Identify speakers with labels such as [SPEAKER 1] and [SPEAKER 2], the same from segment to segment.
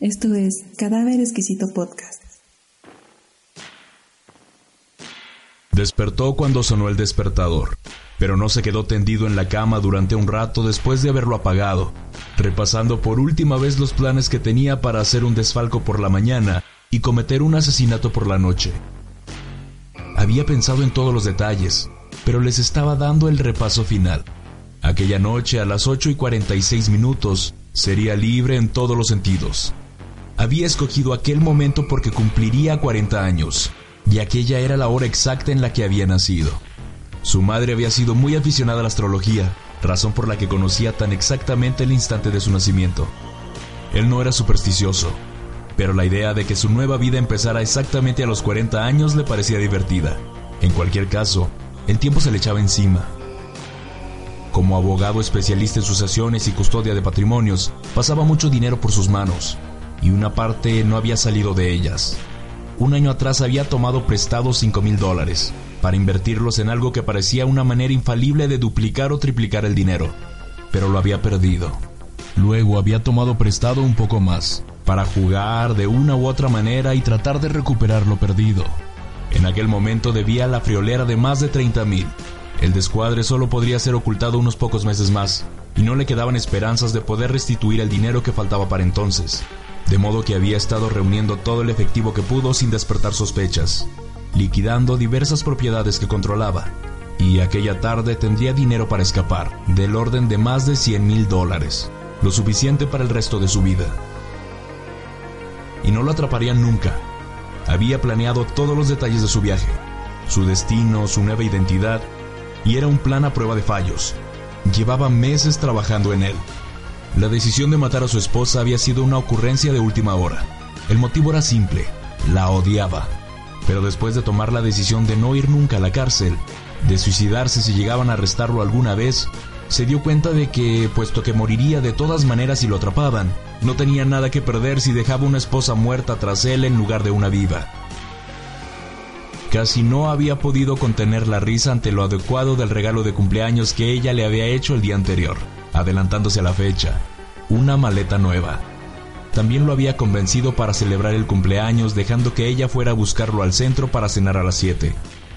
[SPEAKER 1] Esto es Cadáver Exquisito Podcast.
[SPEAKER 2] Despertó cuando sonó el despertador, pero no se quedó tendido en la cama durante un rato después de haberlo apagado, repasando por última vez los planes que tenía para hacer un desfalco por la mañana y cometer un asesinato por la noche. Había pensado en todos los detalles, pero les estaba dando el repaso final. Aquella noche a las 8 y 46 minutos sería libre en todos los sentidos. Había escogido aquel momento porque cumpliría 40 años, y aquella era la hora exacta en la que había nacido. Su madre había sido muy aficionada a la astrología, razón por la que conocía tan exactamente el instante de su nacimiento. Él no era supersticioso, pero la idea de que su nueva vida empezara exactamente a los 40 años le parecía divertida. En cualquier caso, el tiempo se le echaba encima. Como abogado especialista en sucesiones y custodia de patrimonios, pasaba mucho dinero por sus manos, y una parte no había salido de ellas. Un año atrás había tomado prestado 5 mil dólares para invertirlos en algo que parecía una manera infalible de duplicar o triplicar el dinero, pero lo había perdido. Luego había tomado prestado un poco más para jugar de una u otra manera y tratar de recuperar lo perdido. En aquel momento debía la friolera de más de 30 mil. El descuadre solo podría ser ocultado unos pocos meses más, y no le quedaban esperanzas de poder restituir el dinero que faltaba para entonces, de modo que había estado reuniendo todo el efectivo que pudo sin despertar sospechas, liquidando diversas propiedades que controlaba, y aquella tarde tendría dinero para escapar, del orden de más de 100 mil dólares, lo suficiente para el resto de su vida. Y no lo atraparían nunca. Había planeado todos los detalles de su viaje, su destino, su nueva identidad, y era un plan a prueba de fallos. Llevaba meses trabajando en él. La decisión de matar a su esposa había sido una ocurrencia de última hora. El motivo era simple, la odiaba. Pero después de tomar la decisión de no ir nunca a la cárcel, de suicidarse si llegaban a arrestarlo alguna vez, se dio cuenta de que, puesto que moriría de todas maneras si lo atrapaban, no tenía nada que perder si dejaba una esposa muerta tras él en lugar de una viva. Casi no había podido contener la risa ante lo adecuado del regalo de cumpleaños que ella le había hecho el día anterior, adelantándose a la fecha, una maleta nueva. También lo había convencido para celebrar el cumpleaños dejando que ella fuera a buscarlo al centro para cenar a las 7.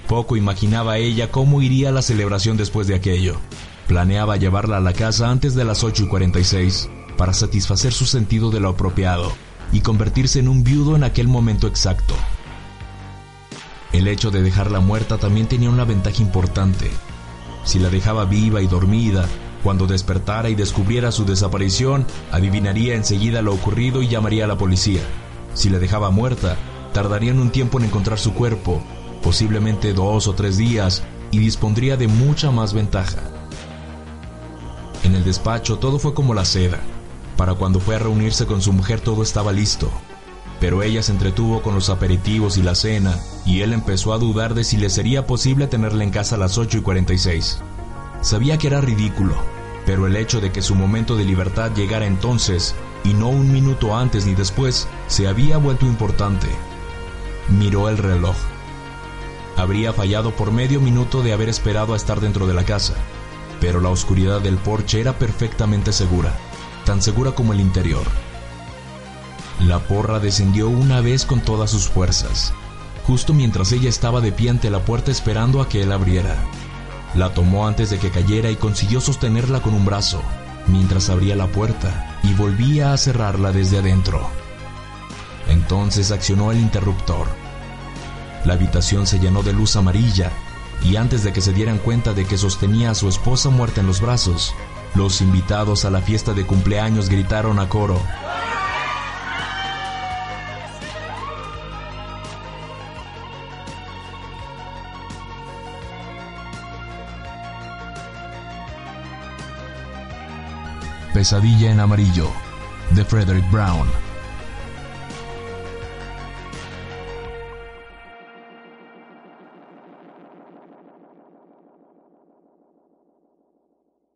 [SPEAKER 2] Poco imaginaba ella cómo iría la celebración después de aquello. Planeaba llevarla a la casa antes de las 8 y 46 para satisfacer su sentido de lo apropiado y convertirse en un viudo en aquel momento exacto. El hecho de dejarla muerta también tenía una ventaja importante. Si la dejaba viva y dormida, cuando despertara y descubriera su desaparición, adivinaría enseguida lo ocurrido y llamaría a la policía. Si la dejaba muerta, tardarían un tiempo en encontrar su cuerpo, posiblemente dos o tres días, y dispondría de mucha más ventaja. En el despacho todo fue como la seda. Para cuando fue a reunirse con su mujer todo estaba listo pero ella se entretuvo con los aperitivos y la cena, y él empezó a dudar de si le sería posible tenerla en casa a las 8 y 46. Sabía que era ridículo, pero el hecho de que su momento de libertad llegara entonces, y no un minuto antes ni después, se había vuelto importante. Miró el reloj. Habría fallado por medio minuto de haber esperado a estar dentro de la casa, pero la oscuridad del porche era perfectamente segura, tan segura como el interior. La porra descendió una vez con todas sus fuerzas, justo mientras ella estaba de pie ante la puerta esperando a que él abriera. La tomó antes de que cayera y consiguió sostenerla con un brazo, mientras abría la puerta y volvía a cerrarla desde adentro. Entonces accionó el interruptor. La habitación se llenó de luz amarilla y antes de que se dieran cuenta de que sostenía a su esposa muerta en los brazos, los invitados a la fiesta de cumpleaños gritaron a coro. Pesadilla en amarillo, de Frederick Brown.